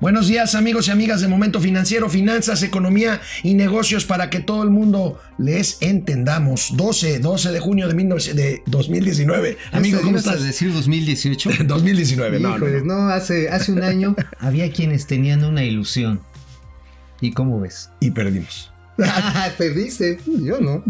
Buenos días amigos y amigas de Momento Financiero, Finanzas, Economía y Negocios para que todo el mundo les entendamos. 12, 12 de junio de, 19, de 2019. Amigo, ¿cómo estás? decir 2018? 2019, no, Híjoles, no, hace, hace un año había quienes tenían una ilusión. ¿Y cómo ves? Y perdimos. Perdiste, yo no.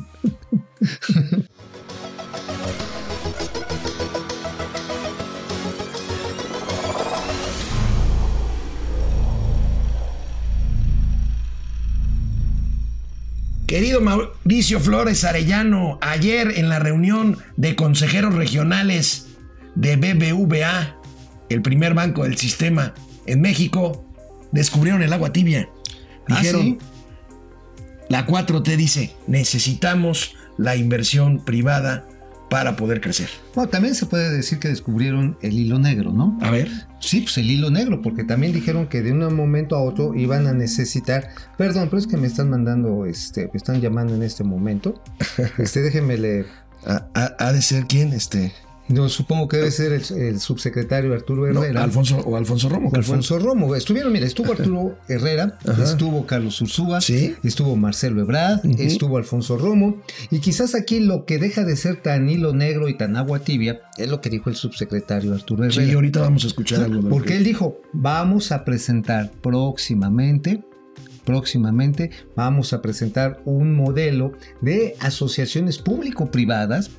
Querido Mauricio Flores Arellano, ayer en la reunión de consejeros regionales de BBVA, el primer banco del sistema en México, descubrieron el agua tibia. ¿Ah, Dijeron, la 4T dice, necesitamos la inversión privada para poder crecer. Bueno, también se puede decir que descubrieron el hilo negro, ¿no? A ver. Sí, pues el hilo negro, porque también dijeron que de un momento a otro iban a necesitar. Perdón, pero es que me están mandando, este, me están llamando en este momento. Este, déjenme leer. ¿Ha, ha- ha de ser quién? Este. No, supongo que debe ser el, el subsecretario Arturo no, Herrera. Alfonso o Alfonso Romo. O. Alfonso Romo. Estuvieron, mira, estuvo Arturo Herrera, Ajá. estuvo Carlos Ursúa, Sí. estuvo Marcelo Ebrard, estuvo Alfonso Romo. Y quizás aquí lo que deja de ser tan hilo negro y tan agua tibia es lo que dijo el subsecretario Arturo Herrera. Sí, ahorita vamos a escuchar algo de Porque que- él dijo, vamos a presentar próximamente, próximamente vamos a presentar un modelo de asociaciones público-privadas,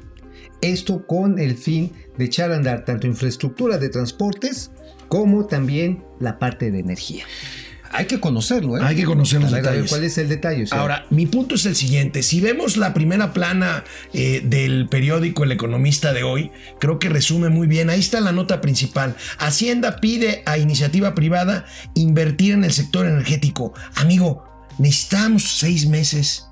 esto con el fin de echar a andar tanto infraestructura de transportes como también la parte de energía. Hay que conocerlo, ¿eh? Hay que conocer los ver, detalles. ¿Cuál es el detalle? O sea, Ahora, mi punto es el siguiente. Si vemos la primera plana eh, del periódico El Economista de hoy, creo que resume muy bien. Ahí está la nota principal. Hacienda pide a iniciativa privada invertir en el sector energético. Amigo, necesitamos seis meses.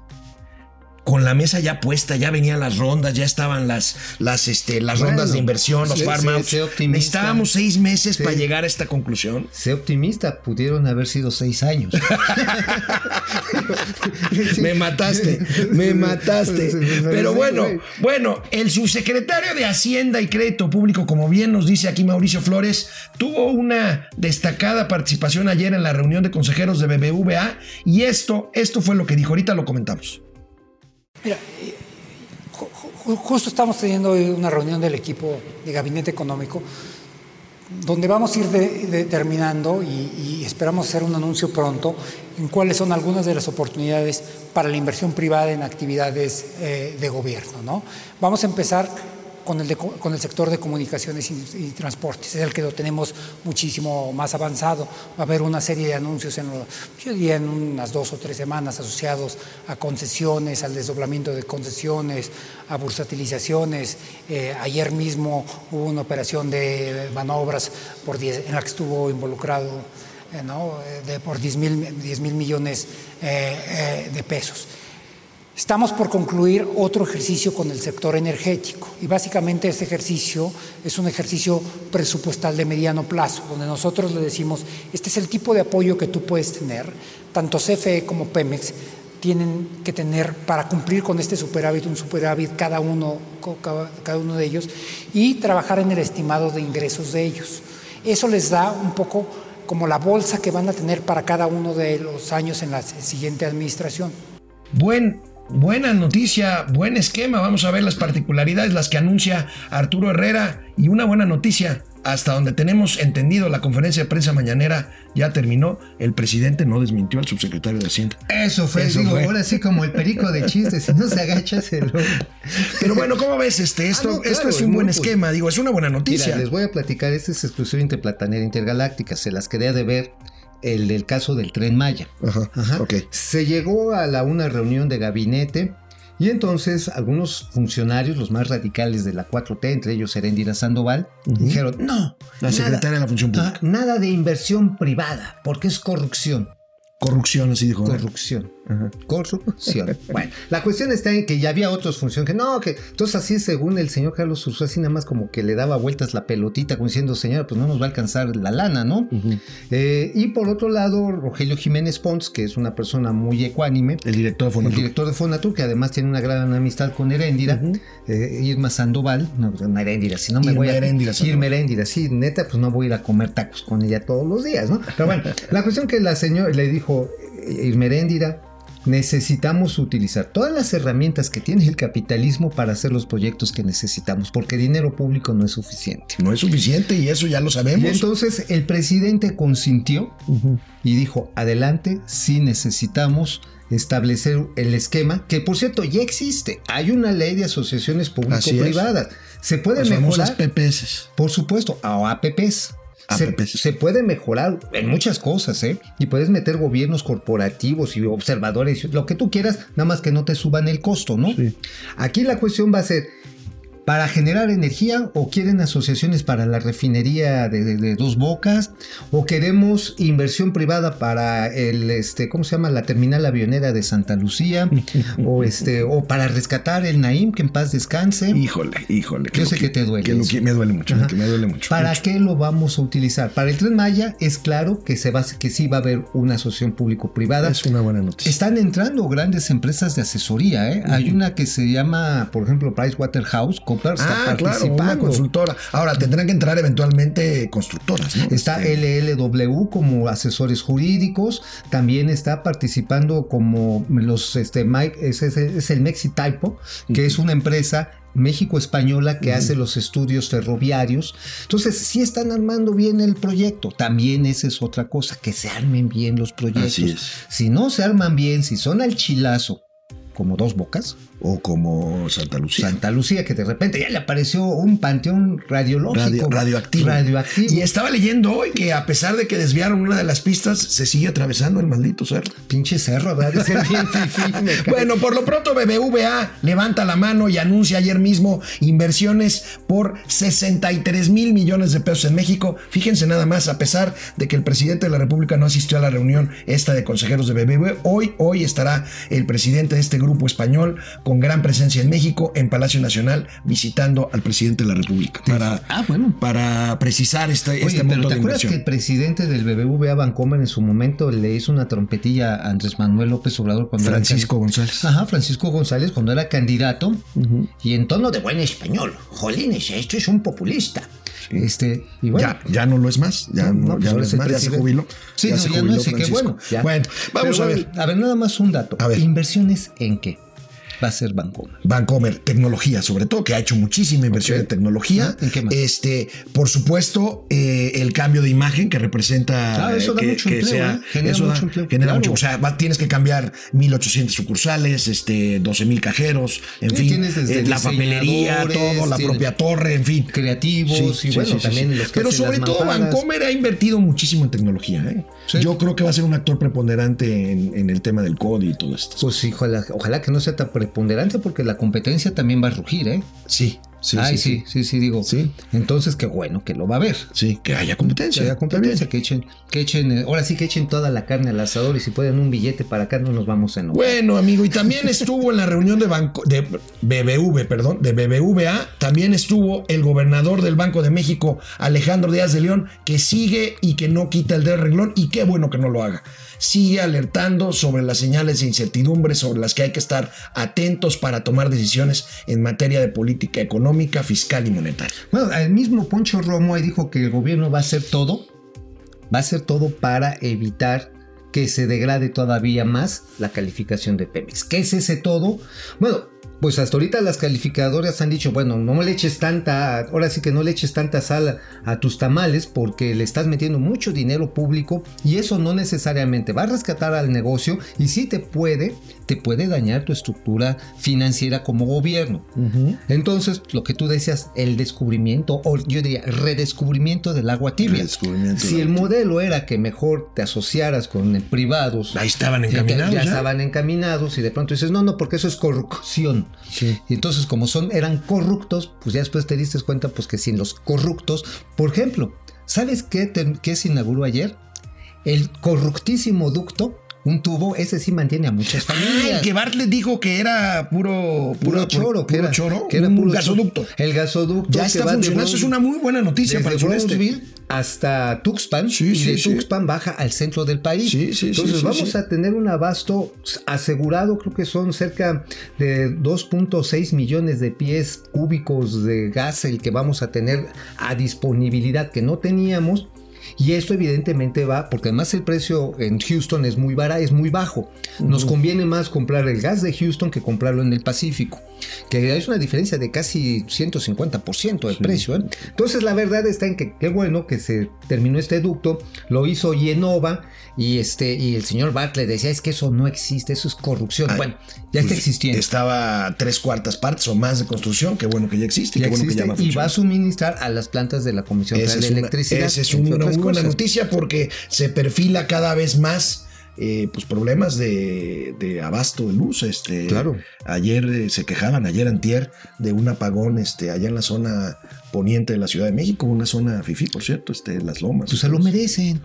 Con la mesa ya puesta, ya venían las rondas, ya estaban las, las, este, las Bueno, rondas de inversión, los sé optimista. Necesitábamos seis meses Sí. para llegar a esta conclusión. sé optimista, pudieron haber sido seis años. Me mataste, me mataste. Pero bueno, bueno, el subsecretario de Hacienda y Crédito Público, como bien nos dice aquí Mauricio Flores, tuvo una destacada participación ayer en la reunión de consejeros de BBVA y esto, esto fue lo que dijo. Ahorita lo comentamos. Mira, ju- ju- justo estamos teniendo una reunión del equipo de gabinete económico donde vamos a ir de- determinando y, y esperamos hacer un anuncio pronto en cuáles son algunas de las oportunidades para la inversión privada en actividades eh, de gobierno. ¿no? Vamos a empezar con el, de co- con el sector de comunicaciones y, transportes, es el que lo tenemos muchísimo más avanzado. Va a haber una serie de anuncios en, yo en unas dos o tres semanas asociados a concesiones, al desdoblamiento de concesiones, a bursatilizaciones. Eh, ayer mismo hubo una operación de manobras por 10 en la que estuvo involucrado eh. Eh, por 10 mil 10 mil millones de pesos. Estamos por concluir otro ejercicio con el sector energético y básicamente este ejercicio es un ejercicio presupuestal de mediano plazo, donde nosotros le decimos, este es el tipo de apoyo que tú puedes tener, tanto CFE como Pemex tienen que tener para cumplir con este superávit, un superávit cada uno, cada uno de ellos, y trabajar en el estimado de ingresos de ellos. Eso les da un poco como la bolsa que van a tener para cada uno de los años en la siguiente administración. Buen, buena noticia, buen esquema. Vamos a ver las particularidades, las que anuncia Arturo Herrera. Y una buena noticia, hasta donde tenemos entendido la conferencia de prensa mañanera ya terminó. El presidente no desmintió al subsecretario de Hacienda. Eso fue, Eso digo, fue. ahora sí como el perico de chistes, si no se agacha se lo... Pero bueno, ¿cómo ves este? Esto, Ah, no, claro, esto es un buen esquema, digo, es una buena noticia. Mira, les voy a platicar, este es exclusivo interplatanera intergaláctica, se las quería de ver el del caso del tren Maya. Ajá. Se llegó a la, una reunión de gabinete y entonces algunos funcionarios, los más radicales de la 4T, entre ellos Serendira Sandoval, dijeron, no, La secretaria de la Función Pública. nada de inversión privada, porque es corrupción. Corrupción, así dijo. Corrupción. Corrupción. bueno, la cuestión está en que ya había otras funciones que no, que entonces así según el señor Carlos Ursúa, así nada más como que le daba vueltas la pelotita, como diciendo, señora, pues no nos va a alcanzar la lana, ¿no? Eh, y por otro lado, Rogelio Jiménez Pons, que es una persona muy ecuánime. El director de Fonatur. El director de Fonatur, que además tiene una gran amistad con Heréndira, eh, Irma Sandoval, no, no Heréndira, si no me Irma voy a... Heréndira. Irma Heréndira, sí, neta, pues no voy a ir a comer tacos con ella todos los días, ¿no? Pero bueno, la cuestión que la señora le dijo, eh, Irma Heréndira, necesitamos utilizar todas las herramientas que tiene el capitalismo para hacer los proyectos que necesitamos, porque dinero público no es suficiente. No es suficiente y eso ya lo Y sabemos. entonces el presidente consintió y dijo, adelante, sí necesitamos establecer el esquema, que por cierto ya existe. Hay una ley de asociaciones público-privadas. Se puede Las famosas mejorar, PPS. por supuesto, a APPs. Se, APPs. se puede mejorar en muchas cosas, ¿eh? Y puedes meter gobiernos corporativos y observadores, lo que tú quieras, nada más que no te suban el costo, ¿no? Sí. Aquí la cuestión va a ser, ¿para generar energía o quieren asociaciones para la refinería de, de- de dos bocas? ¿O queremos inversión privada para el, este, ¿cómo se llama? La terminal avionera de Santa Lucía? ¿O, este, o para rescatar el Naim, que en paz descanse? Híjole, híjole. Yo lo sé que te duele que lo que- me duele mucho, que me duele mucho. ¿Para mucho. qué lo vamos a utilizar? Para el Tren Maya es claro que, se va, que sí va a haber una asociación público-privada. Es una buena noticia. Están entrando grandes empresas de asesoría. ¿eh? Hay una que se llama, por ejemplo, Pricewaterhouse. Está Ah, claro, una participando. consultora. Ahora, tendrán que entrar eventualmente constructoras, ¿no? Está LLW como asesores jurídicos, también está participando como los este Mike, es, es- es el Mexitypo, que es una empresa México-española que hace los estudios ferroviarios. Entonces, sí están armando bien el proyecto. También esa es otra cosa, que se armen bien los proyectos. Si no se arman bien, si son al chilazo, como dos bocas, O como Santa Lucía. Santa Lucía, que de repente ya le apareció un panteón radiológico. Radio- radioactivo. Radioactivo. Y estaba leyendo hoy que a pesar de que desviaron una de las pistas, se sigue atravesando el maldito cerro. Pinche cerro, ¿verdad? Bien fifí. Bueno, por lo pronto BBVA levanta la mano y anuncia ayer mismo inversiones por 63 mil millones de pesos en México. Fíjense nada más, a pesar de que el presidente de la República no asistió a la reunión esta de consejeros de BBVA, hoy, hoy estará el presidente de este grupo español con gran presencia en México, en Palacio Nacional, visitando al presidente de la República para, Ah, bueno. para precisar este, Oye, este pero monto ¿te de acuerdas que el presidente del BBVA Bancomer en su momento le hizo una trompetilla a Andrés Manuel López Obrador cuando Francisco era González. Ajá, Francisco González cuando era candidato y en tono de buen español. Jolines, esto es un populista. Este, y bueno, ya, ya no lo es más, ya no, No, pues ya no es más, ya se jubiló. Sí, no, se ya no jubiló es, Francisco. bueno. ya. Bueno, vamos Pero a ver. A ver, nada más un dato. A ver. ¿Inversiones en qué? Va a ser Bancomer. Vancomer, tecnología, sobre todo, que ha hecho muchísima inversión Ok. en tecnología. ¿En qué más? Este, por supuesto, eh, el cambio de imagen que representa. Ah, eso da que, mucho que empleo, sea- ¿eh? Genera eso da- mucho empleo, genera claro. mucho. O sea, va- tienes que cambiar 1800 sucursales, este, 12 mil cajeros, en Sí, fin, eh, la papelería, todo, la propia torre, en fin. Creativos y bueno, también los que Pero hacen sobre las todo, mamparas. Vancomer ha invertido muchísimo en tecnología. ¿eh? Yo creo que va a ser un actor preponderante en, en el tema del código y todo esto. Pues sí, ojalá, ojalá que no sea tan preponderante porque la competencia también va a rugir, ¿eh? Sí, sí, Ay, sí, sí, sí, sí, digo. Sí. Entonces, qué bueno que lo va a ver. Sí, que haya competencia. Que haya competencia, que echen, que echen, eh, ahora sí que echen toda la carne al asador y si pueden un billete para acá no nos vamos a enojar. Bueno, amigo, y también estuvo en la reunión de banco de BBV, perdón, de BBVA, también estuvo el gobernador del Banco de México, Alejandro Díaz de León, que sigue y que no quita el dedo renglón y qué bueno que no lo haga. Sigue alertando sobre las señales de incertidumbre sobre las que hay que estar atentos para tomar decisiones en materia de política económica, fiscal y monetaria. Bueno, el mismo Poncho Romo dijo que el gobierno va a hacer todo, va a hacer todo para evitar que se degrade todavía más la calificación de Pemex. ¿Qué es ese todo? Bueno, pues hasta ahorita las calificadoras han dicho, bueno, no le eches tanta, ahora sí que no le eches tanta sal a, a tus tamales porque le estás metiendo mucho dinero público y eso no necesariamente va a rescatar al negocio y sí te puede, te puede dañar tu estructura financiera como gobierno. Entonces, lo que tú decías, el descubrimiento, o yo diría, redescubrimiento del agua tibia. Redescubrimiento Si el modelo era que mejor te asociaras con eh, privados, Ahí estaban ya- encaminados. ya ya. estaban encaminados y de pronto dices, no, no, porque eso es corrupción. Y entonces, como son, eran corruptos, pues ya después te diste cuenta, pues que sin los corruptos, por ejemplo, ¿sabes qué, qué se inauguró ayer? El corruptísimo ducto un tubo, ese sí mantiene a muchas familias. Ah, que Bartlett dijo que era puro, puro choro, que puro era, choro, que era un puro gasoducto. El gasoducto Ya está funcionando, eso es una muy buena noticia para el sureste. Hasta Tuxpan Sí, y sí, de sí. Tuxpan baja al centro del país. Sí, sí, sí, Entonces vamos a tener un abasto asegurado, creo que son cerca de 2.6 millones de pies cúbicos de gas el que vamos a tener a disponibilidad que no teníamos. Y esto evidentemente va, porque además el precio en Houston es muy barato, es muy bajo. Nos conviene más comprar el gas de Houston que comprarlo en el Pacífico, que es una diferencia de casi 150% de precio. ¿eh? Entonces la verdad está en que qué bueno que se terminó este ducto, lo hizo Yenova y este y el señor Bartlett decía es que eso no existe, eso es corrupción. Ay, bueno, ya está Pues, existiendo. Estaba tres cuartas partes o más de construcción, qué bueno que ya existe, Ya qué bueno existe que ya va a y va a suministrar a las plantas de la Comisión Federal de Electricidad. esa es entre una otras muy buena cosas. noticia porque se perfila cada vez más eh, pues problemas de, de abasto de luz. Este, Claro. Ayer eh, se quejaban, ayer antier, de un apagón este, allá en la zona poniente de la Ciudad de México, una zona fifí, por cierto, este, las lomas. Pues se lo merecen.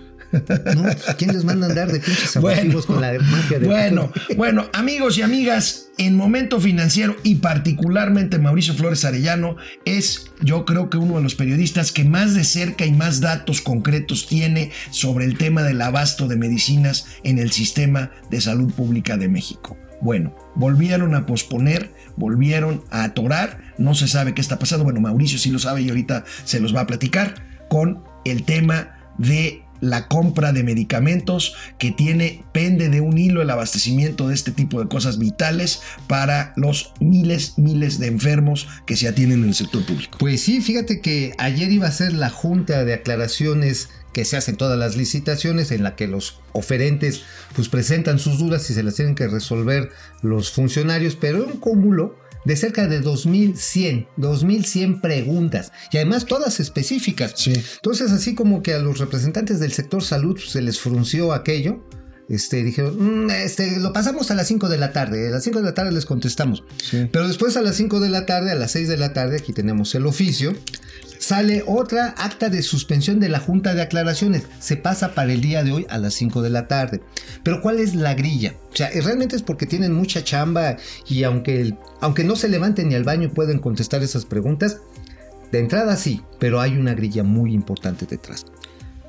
¿No? ¿Quién les manda a andar de pinches abusivos con la magia de Bueno, bueno, amigos y amigas, en momento financiero y particularmente Mauricio Flores Arellano es, yo creo que uno de los periodistas que más de cerca y más datos concretos tiene sobre el tema del abasto de medicinas en el sistema de salud pública de México. Bueno, volvieron a posponer, volvieron a atorar, no se sabe qué está pasando. Bueno, Mauricio sí lo sabe y ahorita se los va a platicar con el tema de la compra de medicamentos que tiene pende de un hilo el abastecimiento de este tipo de cosas vitales para los miles, miles de enfermos que se atienden en el sector público. Pues sí, fíjate que ayer iba a ser la junta de aclaraciones que se hacen todas las licitaciones en la que los oferentes pues presentan sus dudas y se las tienen que resolver los funcionarios, pero un cúmulo de cerca de 2100, 2100 preguntas y además todas específicas. Sí. Entonces, así como que a los representantes del sector salud se les frunció aquello, este, dijeron, "Mm, este, lo pasamos a las 5 de la tarde, a las 5 de la tarde les contestamos. Sí. Pero después a las 5 de la tarde, a las 6 de la tarde, aquí tenemos el oficio, sale otra acta de suspensión de la Junta de Aclaraciones. Se pasa para el día de hoy a las 5 de la tarde. Pero ¿cuál es la grilla? O sea, realmente es porque tienen mucha chamba y aunque, aunque no se levanten ni al baño pueden contestar esas preguntas, de entrada sí, pero hay una grilla muy importante detrás.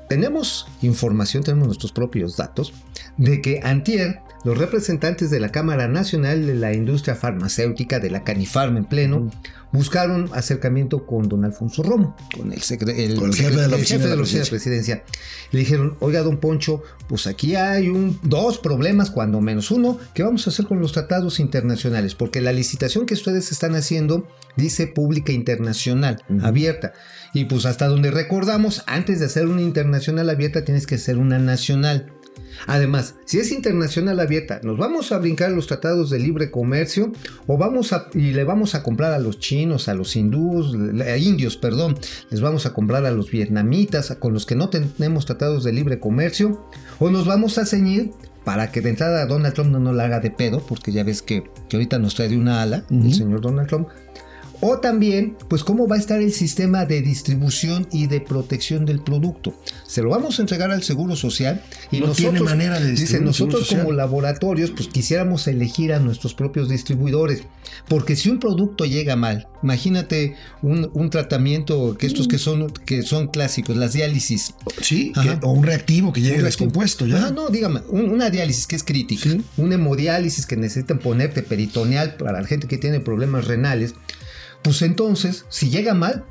Tenemos información, tenemos nuestros propios datos de que antier los representantes de la Cámara Nacional de la Industria Farmacéutica, de la Canifarma en pleno, buscaron acercamiento con don Alfonso Romo, con el, el Con el jefe de la oficina de la la oficina de presidencia. Le dijeron, oiga, don Poncho, pues aquí hay un, dos problemas, cuando menos uno, ¿qué vamos a hacer con los tratados internacionales? Porque la licitación que ustedes están haciendo dice pública internacional, abierta. Y pues hasta donde recordamos, antes de hacer una internacional abierta, tienes que hacer una nacional. Además, si es internacional abierta, ¿nos vamos a brincar los tratados de libre comercio o vamos a y le vamos a comprar a los chinos, a los hindús, a indios, perdón, les vamos a comprar a los vietnamitas, con los que no tenemos tratados de libre comercio o nos vamos a ceñir para que de entrada Donald Trump no nos la haga de pedo, porque ya ves que, que ahorita nos trae de una ala el señor Donald Trump. O también, pues cómo va a estar el sistema de distribución y de protección del producto. Se lo vamos a entregar al Seguro Social y No nosotros, tiene manera de dice, nosotros como laboratorios, pues quisiéramos elegir a nuestros propios distribuidores. Porque si un producto llega mal, imagínate un, un tratamiento que estos que son, que son clásicos, las diálisis. Sí, Ajá. que- o un reactivo que llegue Un descompuesto ya. Ah, no, dígame, un- una diálisis que es crítica, Sí. una hemodiálisis que necesitan ponerte peritoneal para la gente que tiene problemas renales, pues entonces, si llega mal,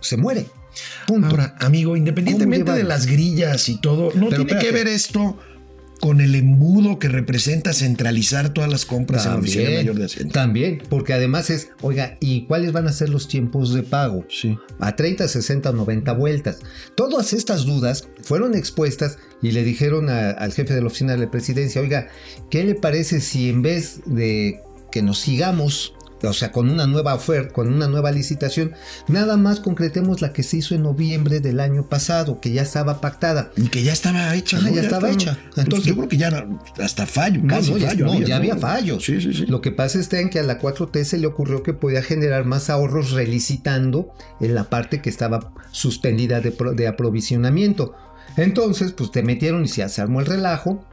se muere. Punto. Ahora, amigo, independientemente ¿Cómo de las grillas y todo, ¿no Pero tiene que ver esto con el embudo que representa centralizar todas las compras en la Oficina Mayor de Hacienda? también, porque además es, oiga, ¿y cuáles van a ser los tiempos de pago? Sí. a 30, 60 o 90 vueltas. Todas estas dudas fueron expuestas y le dijeron a- al jefe de la oficina de la presidencia, oiga, ¿qué le parece si en vez de que nos sigamos, o sea, con una nueva oferta, con una nueva licitación, nada más concretemos la que se hizo en noviembre del año pasado, que ya estaba pactada? Y que ya estaba hecha. Ya estaba hecha. Entonces, yo creo que ya era hasta fallo, No, casi no, ya, fallo. no, ya había fallos. Sí, sí, sí. Lo que pasa está en que a la 4T se le ocurrió que podía generar más ahorros relicitando en la parte que estaba suspendida de, de aprovisionamiento. Entonces, pues te metieron y se, se armó el relajo.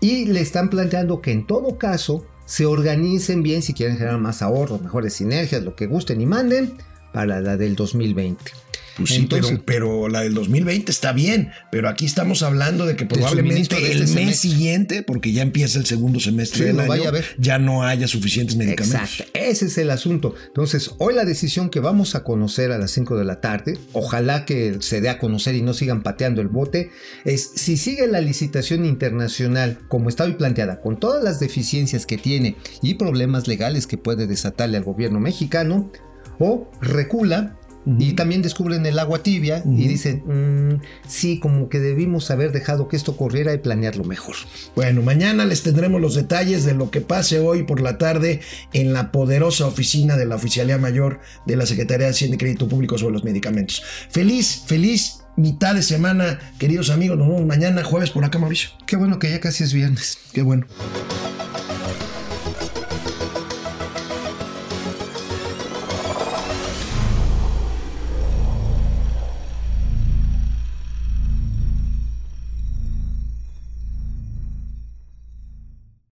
y le están planteando que en todo caso se organicen bien si quieren generar más ahorros, mejores sinergias, lo que gusten y manden para la del 2020. Pues sí, pero, pero, la del 2020 está bien, pero aquí estamos hablando de que probablemente el este mes siguiente, porque ya empieza el segundo semestre del año, ya no haya suficientes medicamentos. Exacto, ese es el asunto. Entonces, hoy la decisión que vamos a conocer a las 5 de la tarde, ojalá que se dé a conocer y no sigan pateando el bote, es si sigue la licitación internacional como está hoy planteada, con todas las deficiencias que tiene y problemas legales que puede desatarle al gobierno mexicano, o recula y también descubren el agua tibia y dicen, mm, sí, como que debimos haber dejado que esto corriera y planearlo mejor. Bueno, mañana les tendremos los detalles de lo que pase hoy por la tarde en la poderosa oficina de la Oficialía Mayor de la Secretaría de Hacienda y Crédito Público sobre los medicamentos. Feliz, feliz mitad de semana, queridos amigos. Nos vemos mañana, jueves, por acá, Mauricio. Qué bueno que ya casi es viernes. Qué bueno.